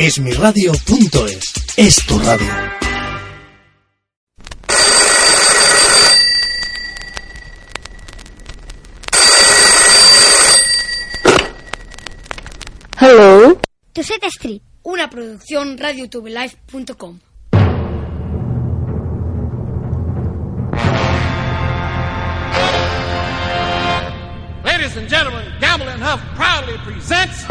Esmiradio.es es tu radio. Hello. Tuset Street, una producción radiotubelife.com. Ladies and gentlemen, Gamble and Huff proudly presents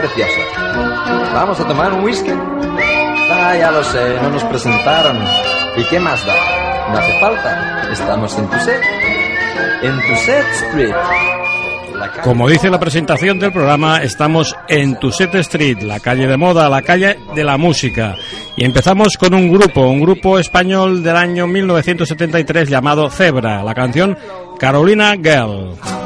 preciosa. ¿Vamos a tomar un whisky? Ah, ya lo sé, no nos presentaron. ¿Y qué más da? No hace falta. Estamos en Tuset. En Tuset Street. Como dice la presentación del programa, estamos en Tuset Street, la calle de moda, la calle de la música. Y empezamos con un grupo, un grupo español del año 1973 llamado Zebra, la canción Carolina Girl.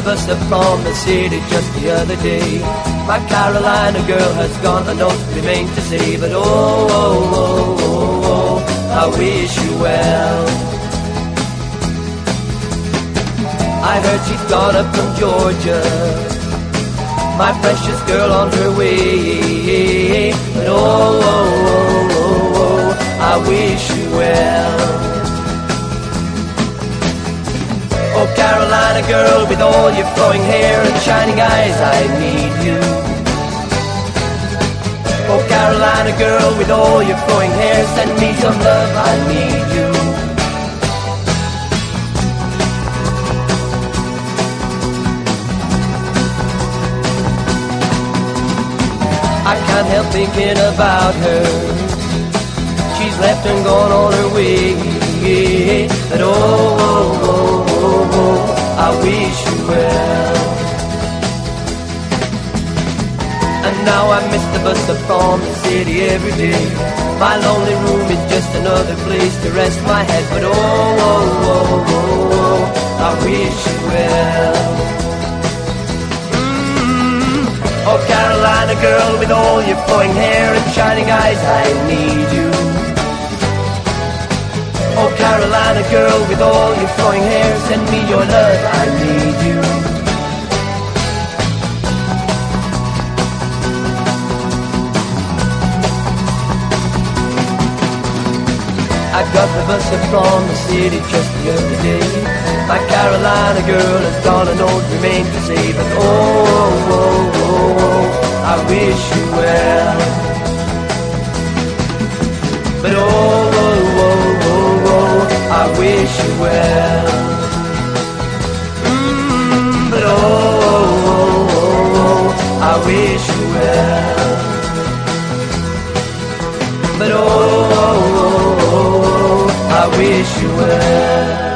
The bus up from the city just the other day. My Carolina girl has gone, I don't remain to say, but oh, oh, oh, oh, oh, I wish you well. I heard she's gone up from Georgia, my precious girl on her way. But oh, oh, oh, oh, oh I wish you well. Oh, Carolina girl, with all your flowing hair and shining eyes, I need you. Oh, Carolina girl, with all your flowing hair, send me some love, I need you. I can't help thinking about her. She's left and gone on her way. But oh, oh, oh, oh, I wish you well. And now I miss the bus up from the city every day. My lonely room is just another place to rest my head. But oh, oh, oh, oh, oh I wish you well. Mm. Oh, Carolina girl, with all your flowing hair and shining eyes, I need you. Oh, Carolina girl, with all your flowing hair, send me your love, I need you. I got the bus from the city just the other day. My Carolina girl has gone and don't remain to say, but oh, oh, oh, oh, I wish you well. But oh, wish you well. Mm, but oh, oh, oh, oh, oh, I wish you well. But oh, oh, oh, oh, I wish you well.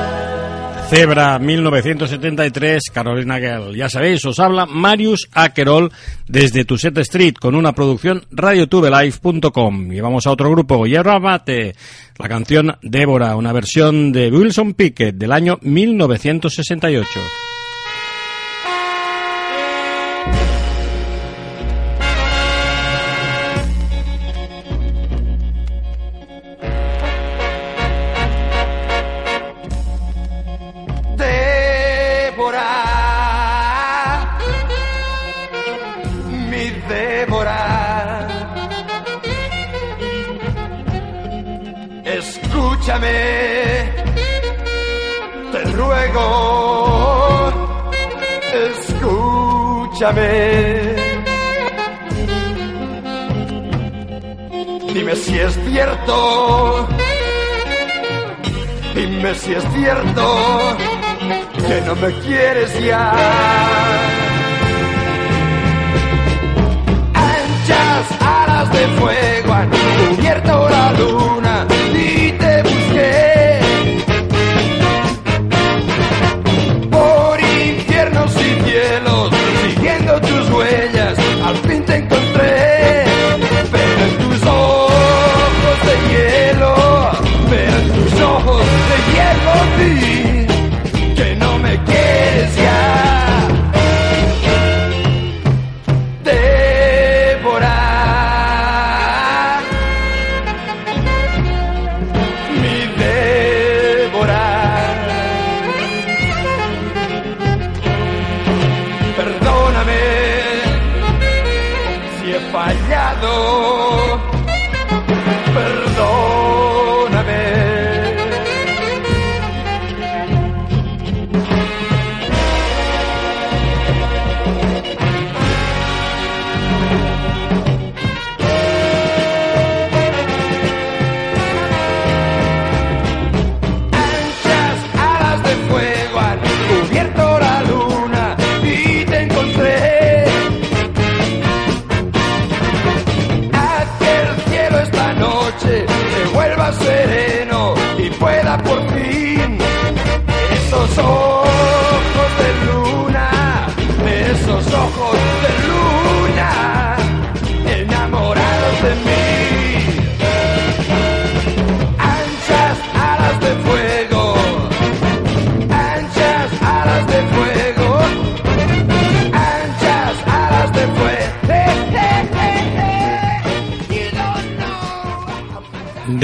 Zebra 1973, Carolina Gell. Ya sabéis, os habla Marius Akerol desde Tuset Street con una producción radiotubelife.com. Y vamos a otro grupo, Hierro Mate, la canción Débora, una versión de Wilson Pickett del año 1968. Te ruego, escúchame. Dime si es cierto, dime si es cierto que no me quieres ya. Anchas alas de fuego han cubierto la luna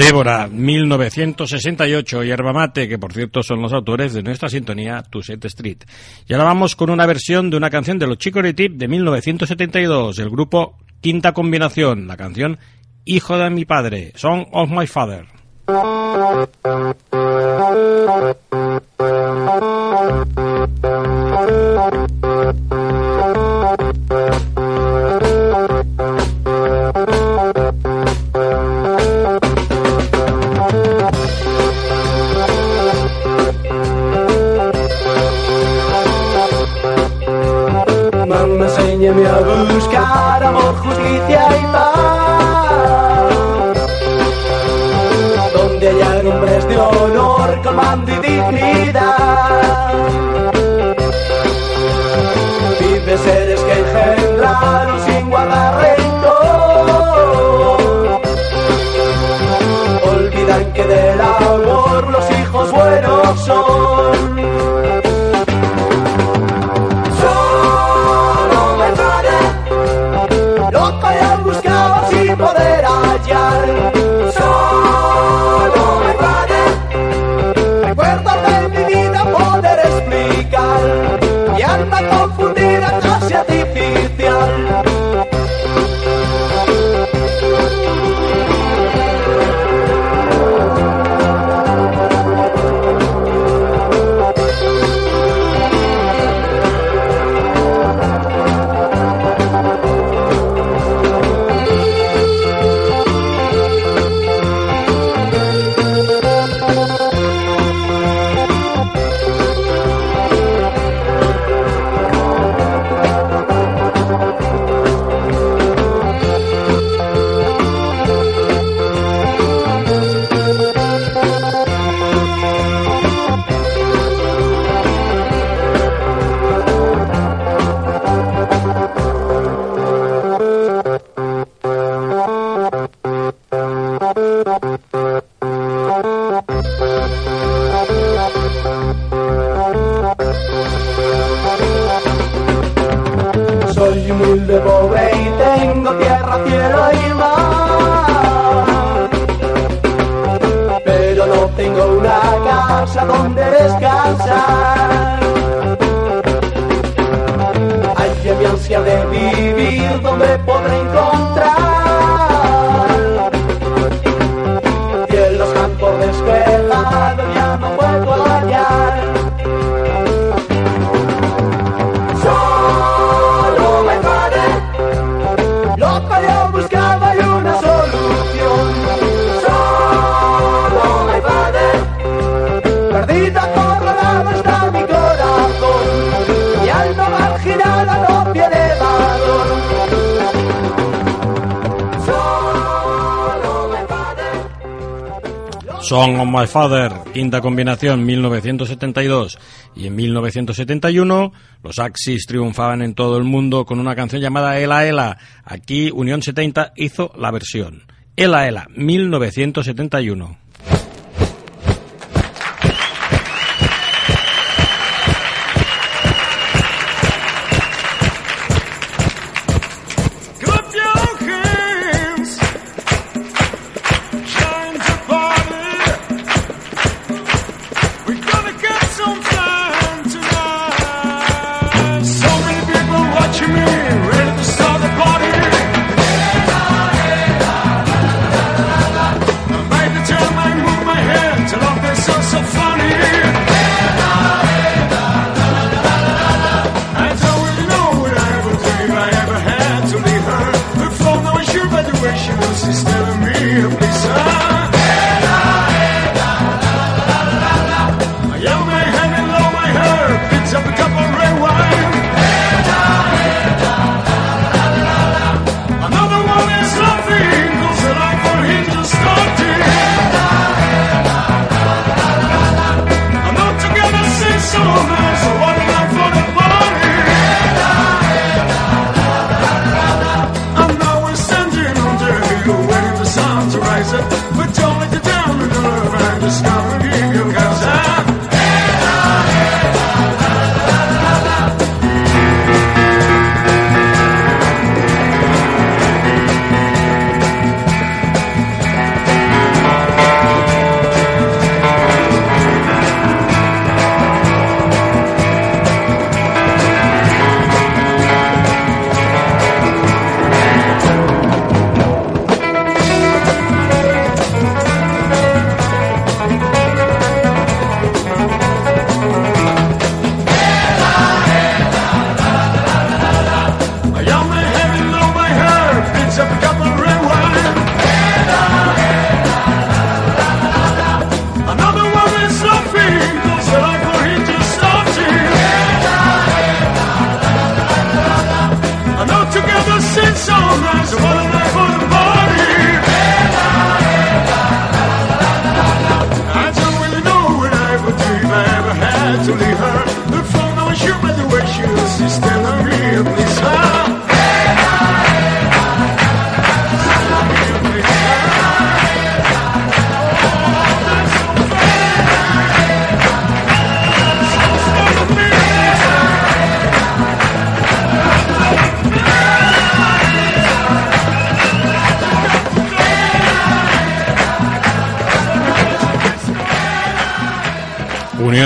Débora, 1968, Yerba Mate, que por cierto son los autores de nuestra sintonía To Set Street. Y ahora vamos con una versión de una canción de los Chicory Tip de 1972, el grupo Quinta Combinación, la canción Hijo de mi padre, Song of My Father. Enséñame a buscar amor, justicia y paz. Donde haya hombres de honor con mando y dignidad. Father, quinta combinación 1972 y en 1971 los Axis triunfaban en todo el mundo con una canción llamada Ela Ela. Aquí Unión 70 hizo la versión. Ela Ela, 1971.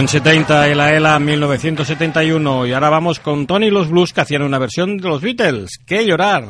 Eran 70 y la ELA 1971 y ahora vamos con Tony y los Blues que hacían una versión de los Beatles. ¡Qué llorar!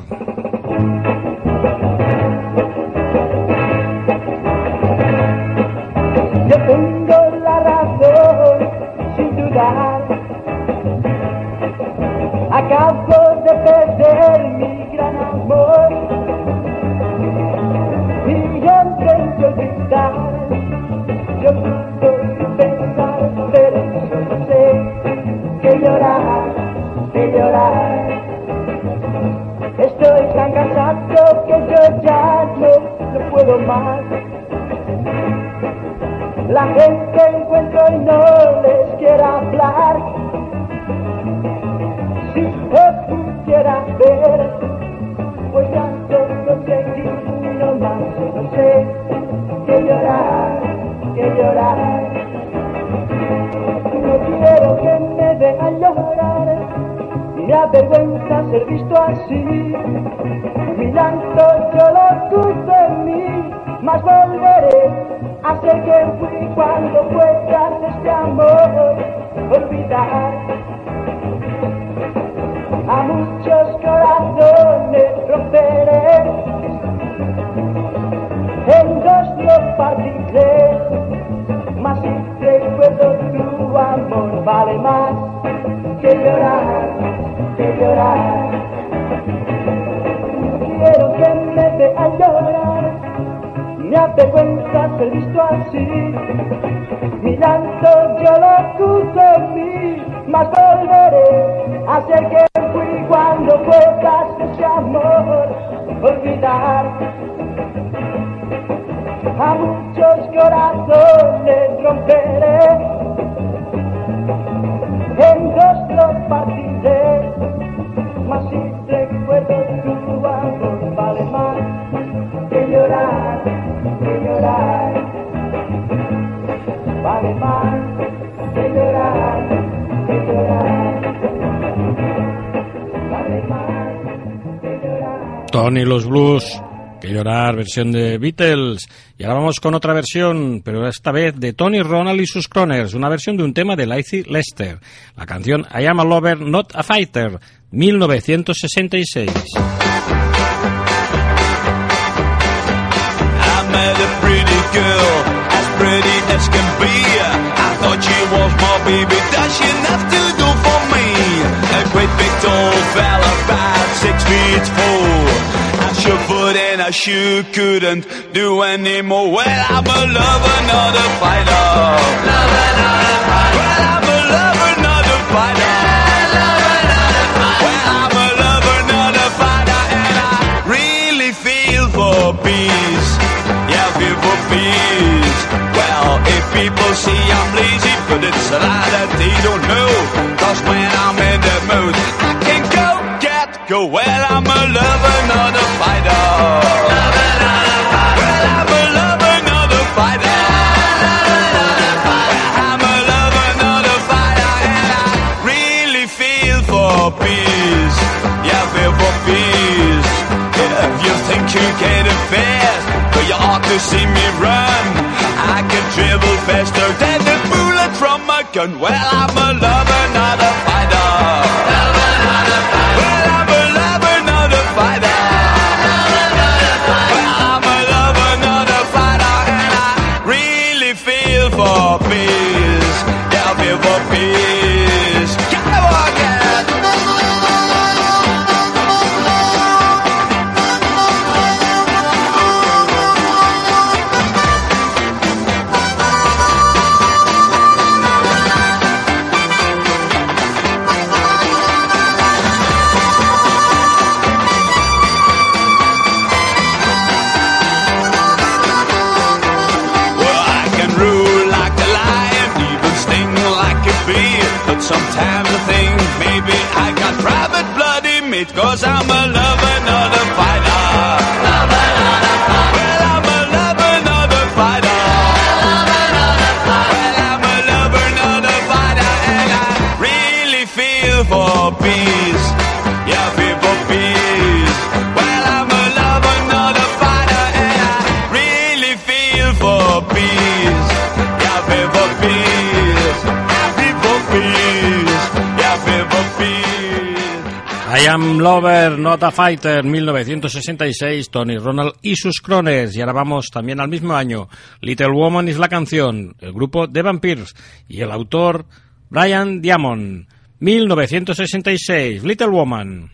Qué vergüenza ser visto así. Mi llanto yo lo escucho en mí, mas volveré a ser quien fui cuando puedas este amor olvidar. A muchos corazones romperé, en dos los partiré. ya te cuenta ser visto así. Mi llanto yo lo escucho en mí, mas volveré a ser que. los Blues, que llorar, versión de Beatles. Y ahora vamos con otra versión, pero esta vez de Tony Ronald y sus cloners, una versión de un tema de Lizzie Lester, la canción I Am a Lover, Not a Fighter, 1966. I I sure couldn't do anymore. Well, I'm a lover, not a fighter. shotgun. Well, I'm alone. I Lover, Not a Fighter, 1966, Tony Ronald y sus crones. Y ahora vamos también al mismo año. Little Woman es la canción, el grupo The Vampires y el autor Brian Diamond, 1966, Little Woman.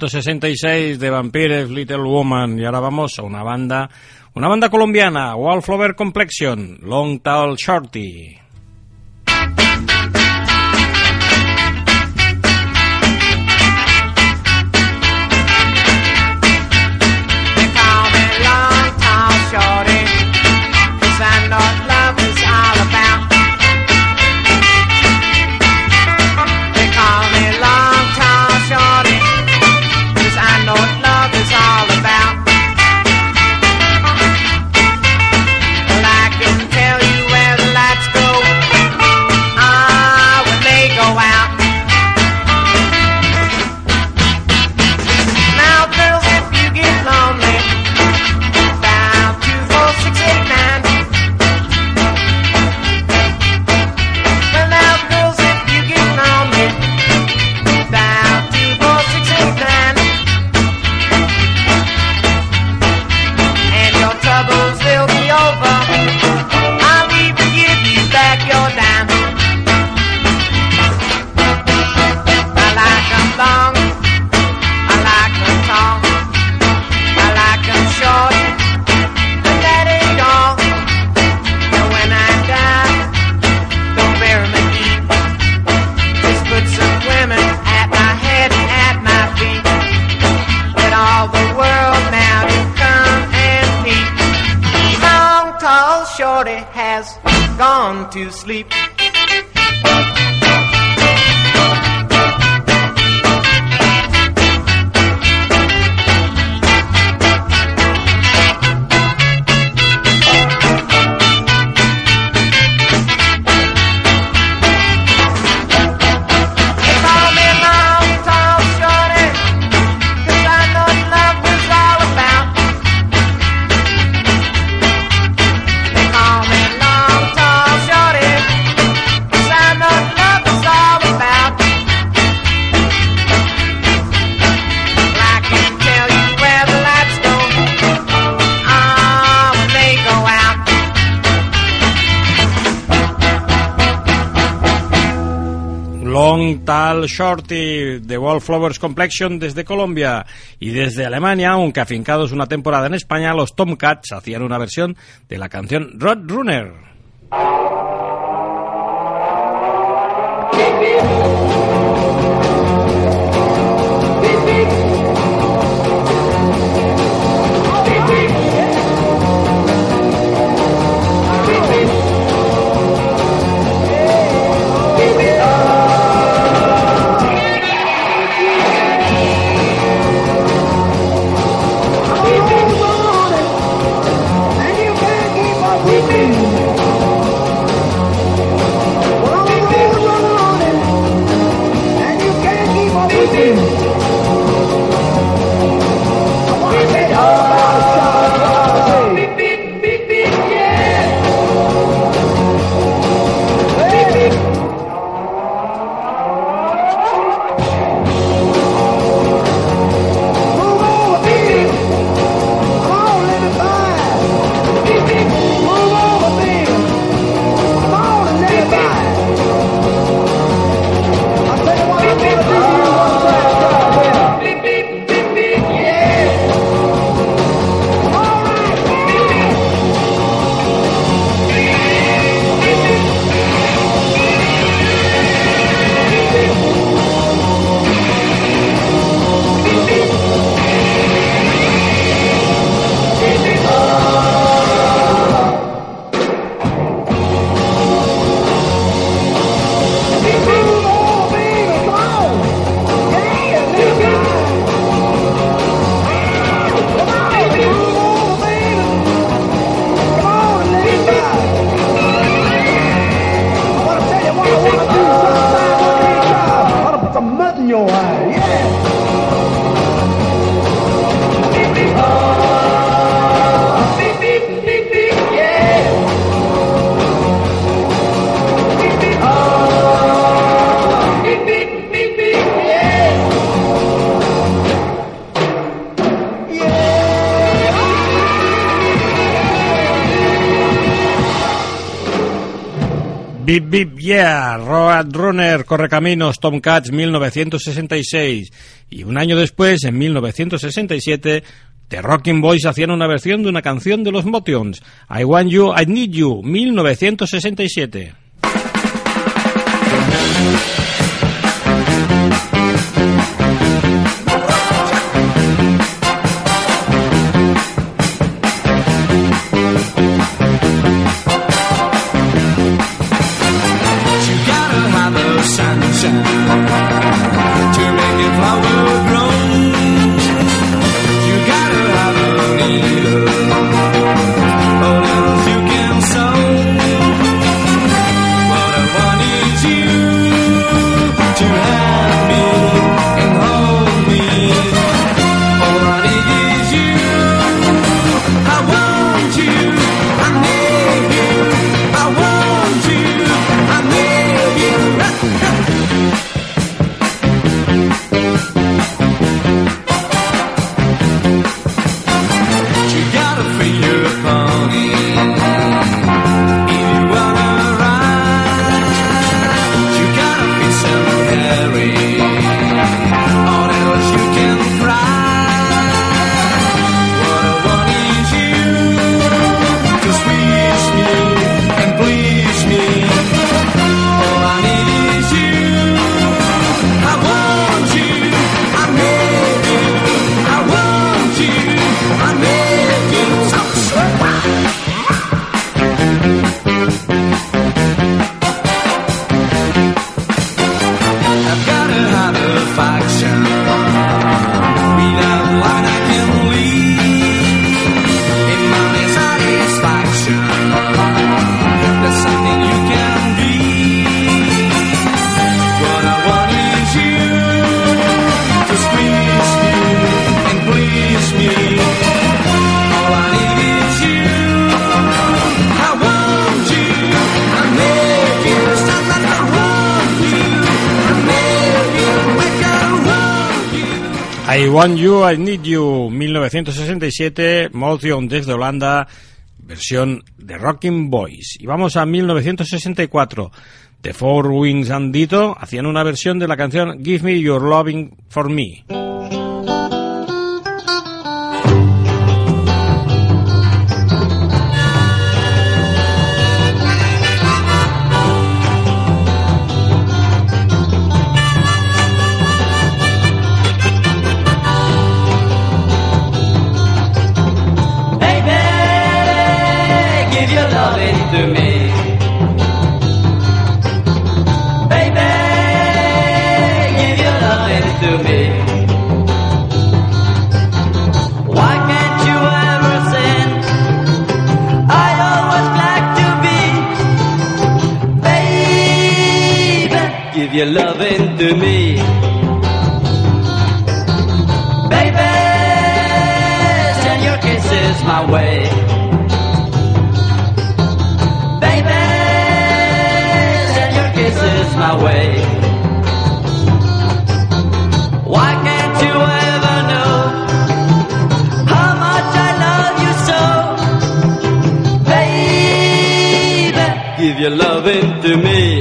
166 de Vampires Little Woman. Y ahora vamos a una banda, una banda colombiana, Wallflower Complexion, Long Tall Shorty. Long Tal Shorty de Wallflowers Complexion desde Colombia y desde Alemania, aunque afincados una temporada en España, los Tomcats hacían una versión de la canción Road Runner. Bip Bip Yeah, Road Runner, Correcaminos, Tomcats 1966. Y un año después, en 1967, The Rocking Boys hacían una versión de una canción de los Motions, I Want You, I Need You, 1967. Want You, I Need You, 1967, Motion desde Holanda, versión de Rocking Boys. Y vamos a 1964. The Four Wings and Dito hacían una versión de la canción Give Me Your Loving for Me. give your loving to me. Baby, send your kisses my way. is my way. Why can't you ever know how much I love you so, baby? Give your loving to me.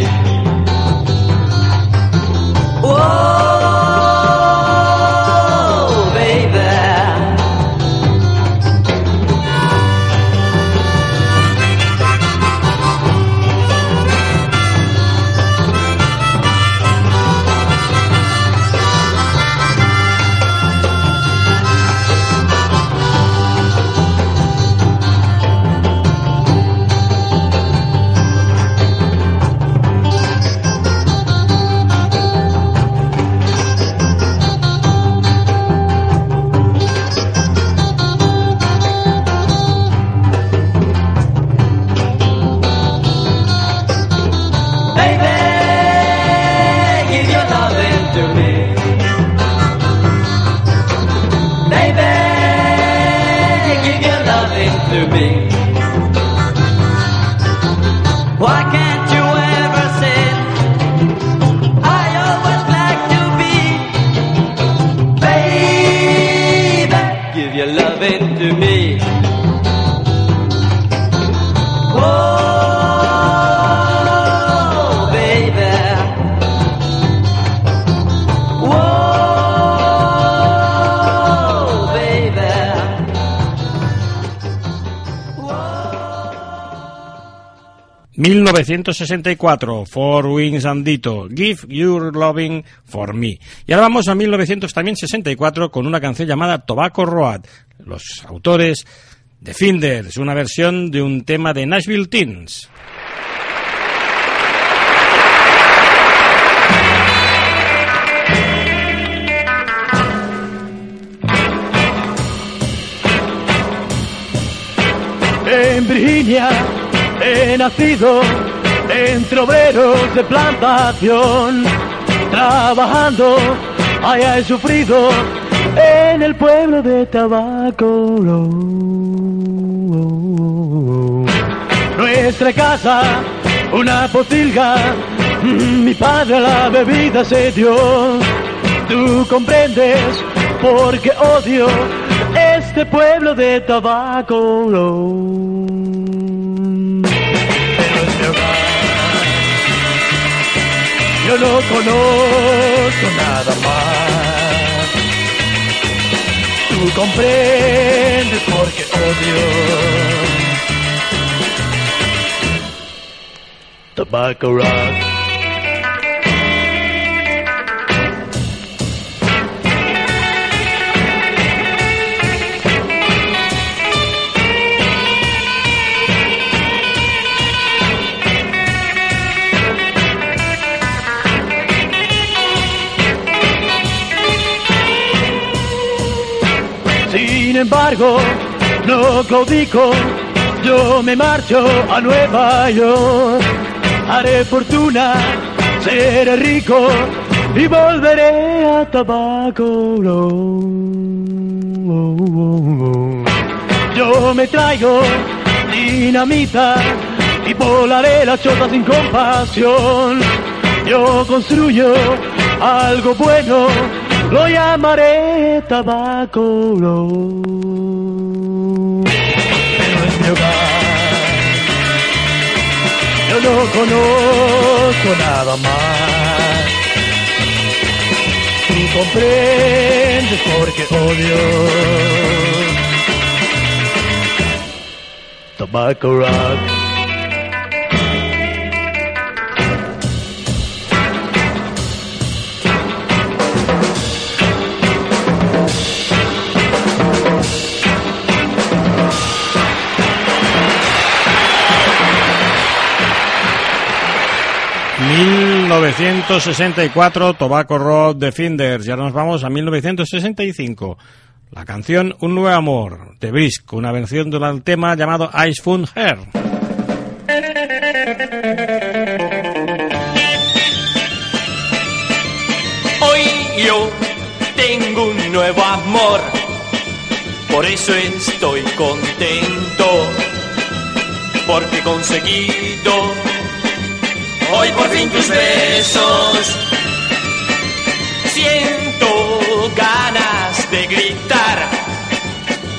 1964, Four Wings Andito, Give Your Loving for Me. Y ahora vamos a 1964 con una canción llamada Tobacco Road. Los autores The Finders, una versión de un tema de Nashville Teens. En Virginia he nacido entre obreros de plantación, trabajando, allá he sufrido en el pueblo de Tabaco. Nuestra casa, una potilga, mi padre la bebida se dio. Tú comprendes porque odio este pueblo de Tabaco. Yo no conozco nada más. Tú comprendes porque odio. Tobacco Rock. Embargo, no claudico, yo me marcho a Nueva York. Haré fortuna, seré rico y volveré a Tabaco. Yo me traigo dinamita y volaré la chota sin compasión. Yo construyo algo bueno, lo llamaré tabaco. Pero es mi hogar, yo no conozco nada más. Tú comprendes porque odio. Tobacco Rock. 1964, Tobacco Road Defenders. Y ahora nos vamos a 1965. La canción Un Nuevo Amor, de Brisk, una versión del tema llamado Ice Fun Hair. Hoy yo tengo un nuevo amor, por eso estoy contento, porque he conseguido hoy por fin tus besos. Siento ganas de gritar,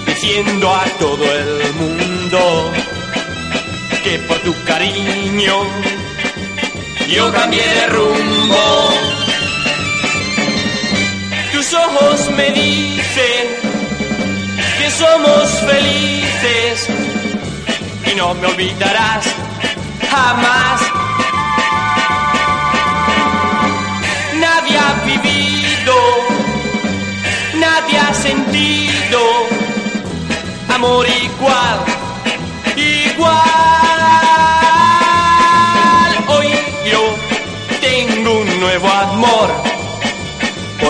diciendo a todo el mundo que por tu cariño yo cambié de rumbo. Tus ojos me dicen que somos felices y no me olvidarás jamás.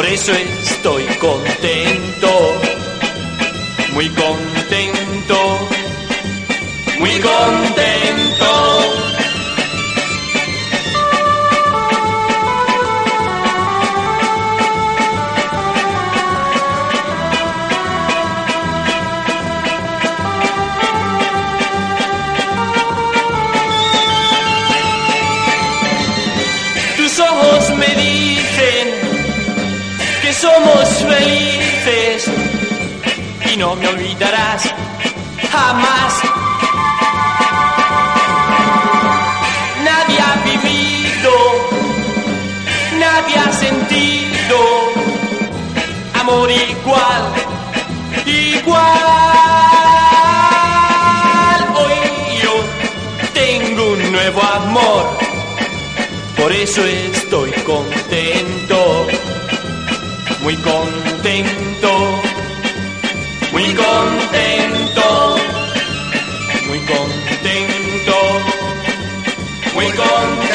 Por eso estoy contento, muy contento, eso estoy contento, muy contento, muy contento, muy contento, muy contento.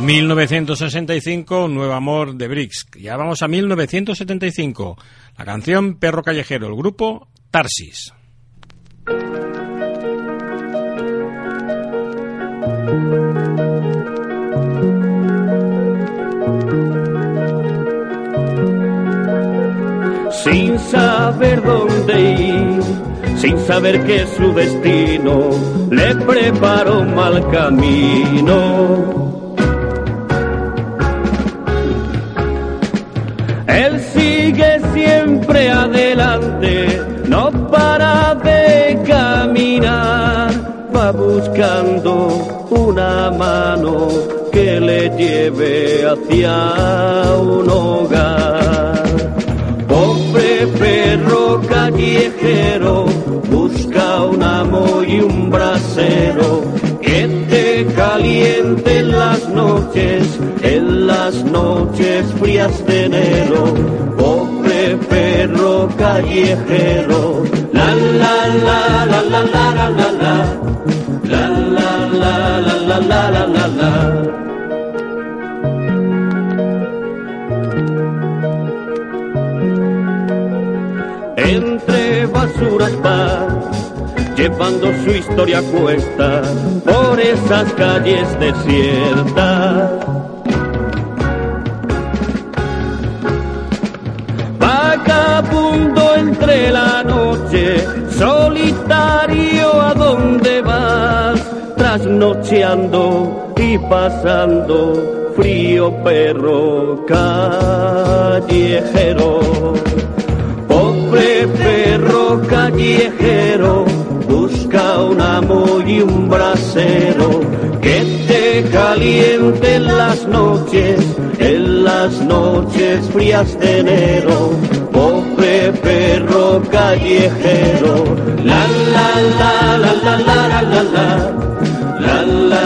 1965, Nuevo Amor de Briggs. Ya vamos a 1975. La canción Perro Callejero, el grupo Tarsis. Sin saber dónde ir, sin saber que su destino le preparó un mal camino. Él sigue siempre adelante, no para de caminar, va buscando una mano que le lleve hacia un hogar. Pobre perro callejero, busca un amo y un brasero que te caliente en las noches, en las noches frías de enero. Pobre perro callejero, la la la la la la la la la la la la la entre basuras va, llevando su historia cuesta por esas calles desiertas. Vagabundo entre la noche, solitario a dónde vas, trasnocheando y pasando frío perro callejero. Pobre perro callejero busca un amo y un brasero. Que te caliente en las noches, en las noches frías de enero. Pobre perro callejero, la la la la la la la la la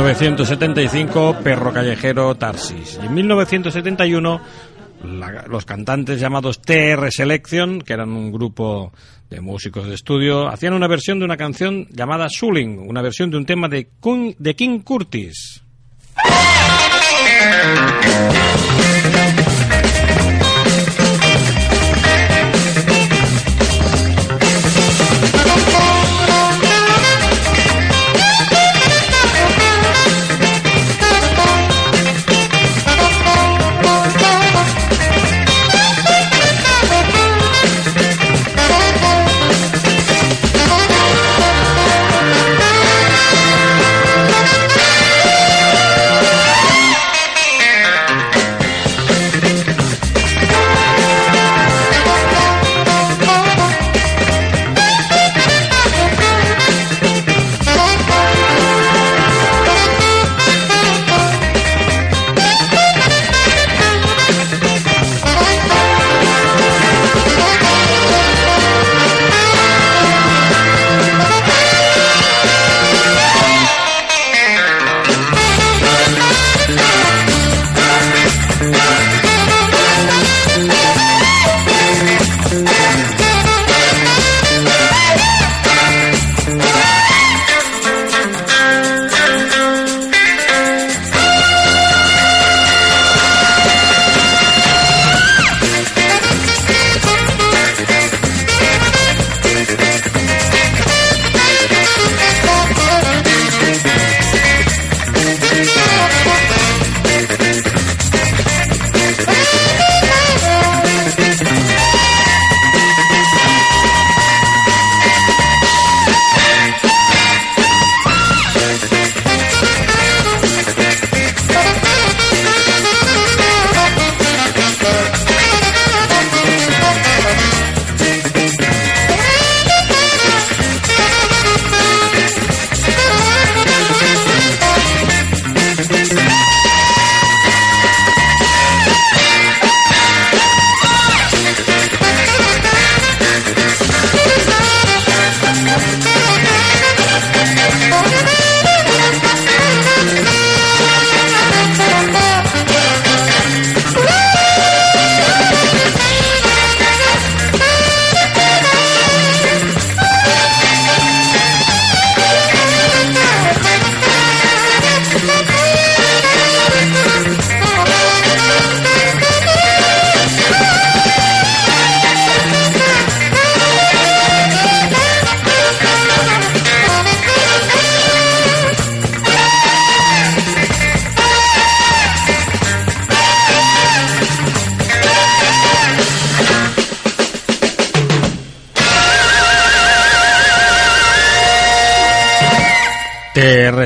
1975, Perro Callejero Tarsis. Y en 1971, la- los cantantes llamados TR Selection, que eran un grupo de músicos de estudio, hacían una versión de una canción llamada Suling, una versión de un tema de, Kun- de King Curtis.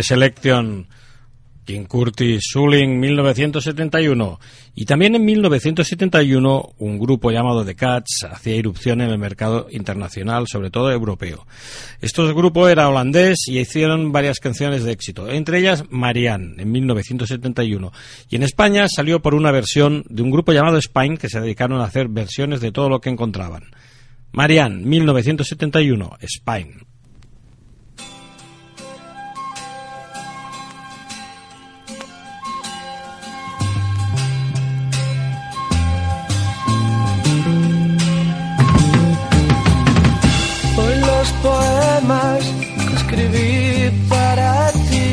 Reselection, King Curtis, Suling, 1971. Y también en 1971 un grupo llamado The Cats hacía irrupción en el mercado internacional, sobre todo europeo. Este grupo era holandés y hicieron varias canciones de éxito, entre ellas Marianne, en 1971. Y en España salió por una versión de un grupo llamado Spine que se dedicaron a hacer versiones de todo lo que encontraban. Marianne, 1971, Spine. Poemas que escribí para ti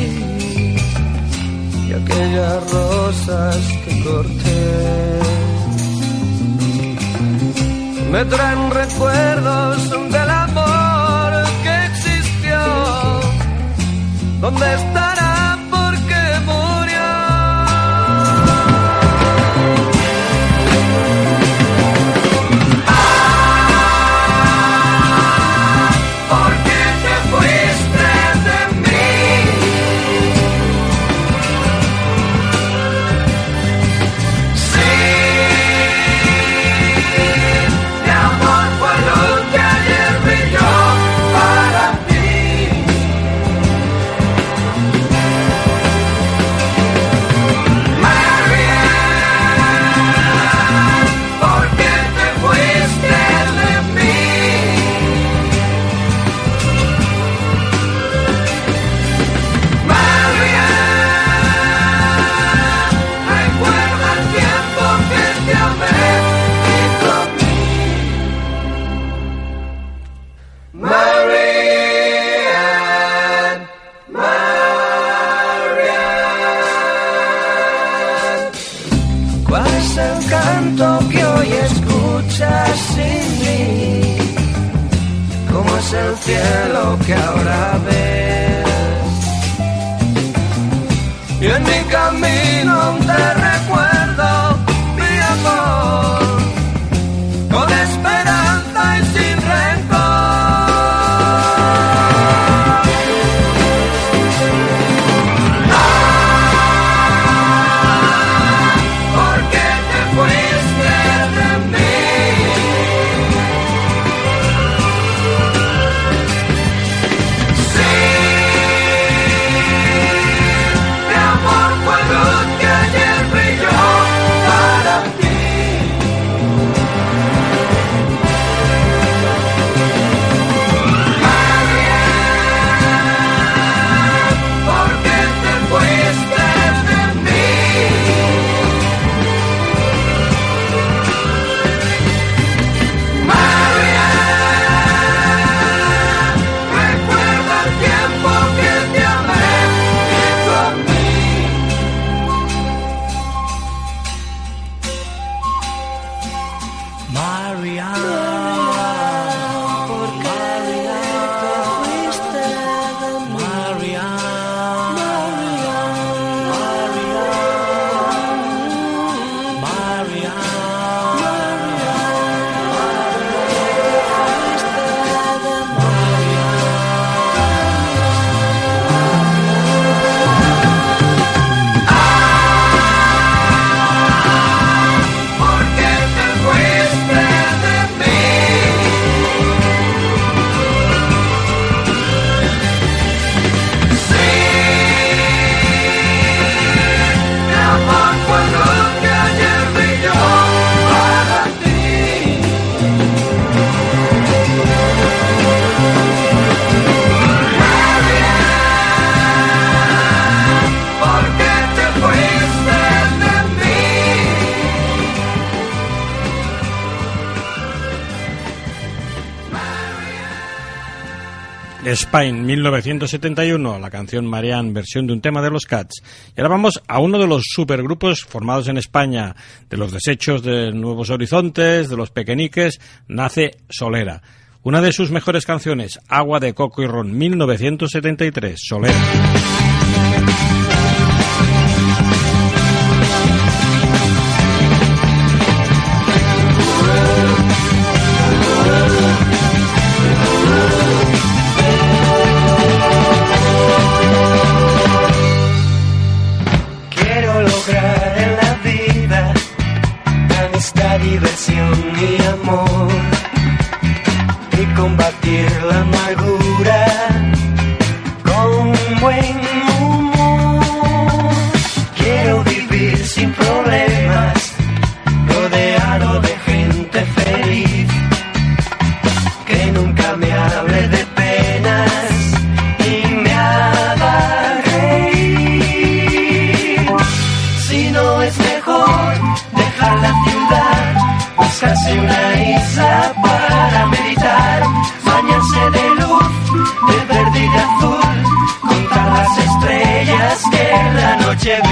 y aquellas rosas que corté me traen recuerdos del amor que existió. ¿Dónde estará? Marianne, Marianne, ¿cuál es el canto que hoy escuchas sin mí? ¿Cómo es el cielo que ahora ves? Spine, 1971, la canción Marianne, versión de un tema de los Cats. Y ahora vamos a uno de los supergrupos formados en España, de los desechos de Nuevos Horizontes, de los Pequeñiques, nace Solera. Una de sus mejores canciones, Agua de Coco y Ron, 1973, Solera. amor y combatir la muerte. Chevy.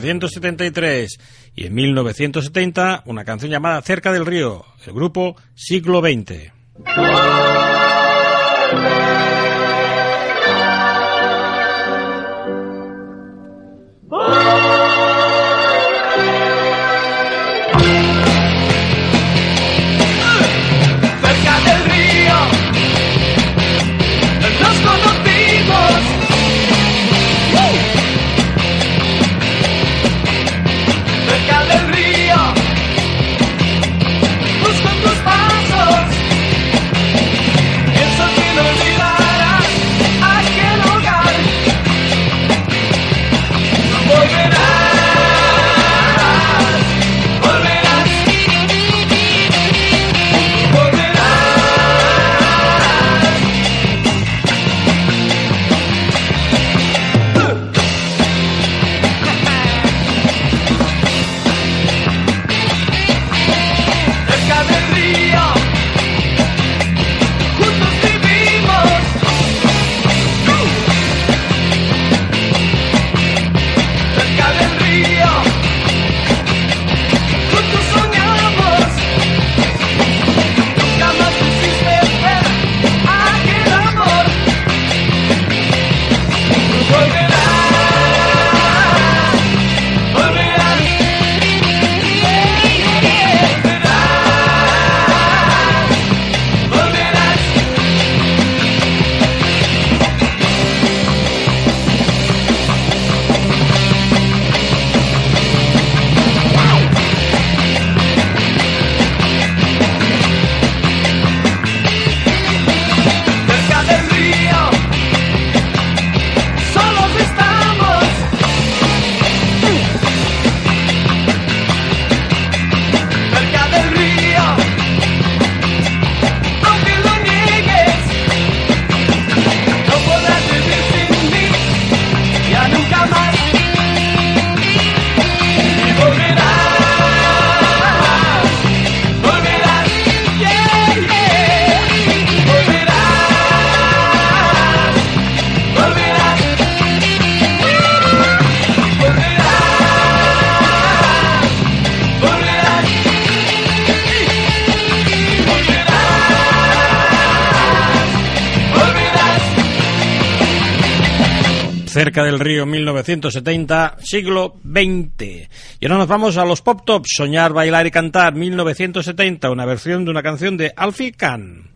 1973 y en 1970 una canción llamada Cerca del Río, el grupo Siglo XX. cerca del río 1970, siglo XX. Y ahora nos vamos a los pop tops, soñar, bailar y cantar 1970, una versión de una canción de Alfie Kahn.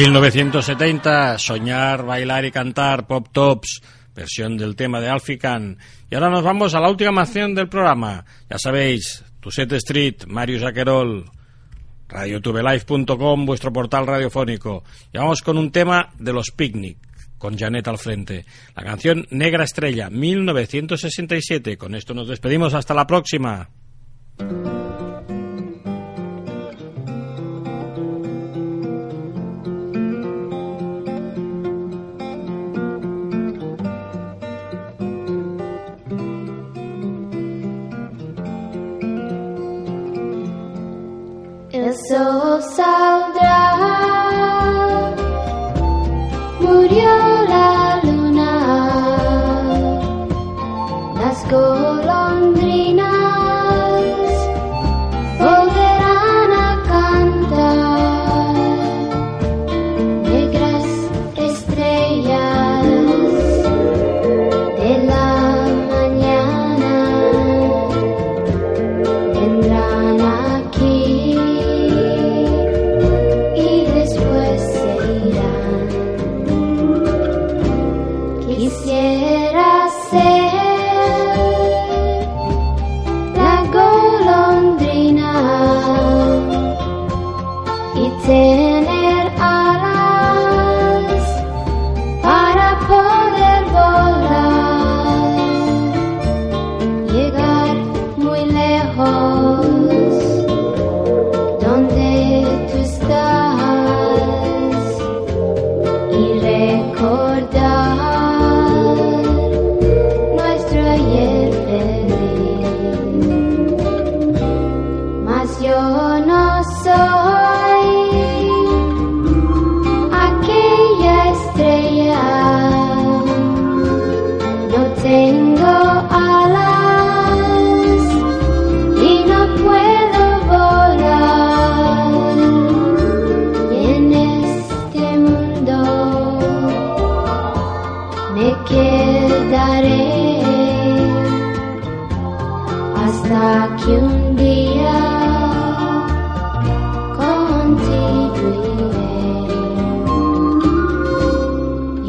1970, Soñar, Bailar y Cantar, Pop Tops, versión del tema de Alfican. Y ahora nos vamos a la última canción del programa. Ya sabéis, Tuset Street, Marius Aquerol, radiotubelife.com, vuestro portal radiofónico. Y vamos con un tema de los Picnic, con Janet al frente. La canción Negra Estrella, 1967. Con esto nos despedimos. Hasta la próxima. Oh, so sad.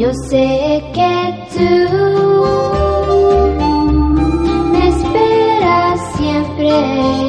Yo sé que tú me esperas siempre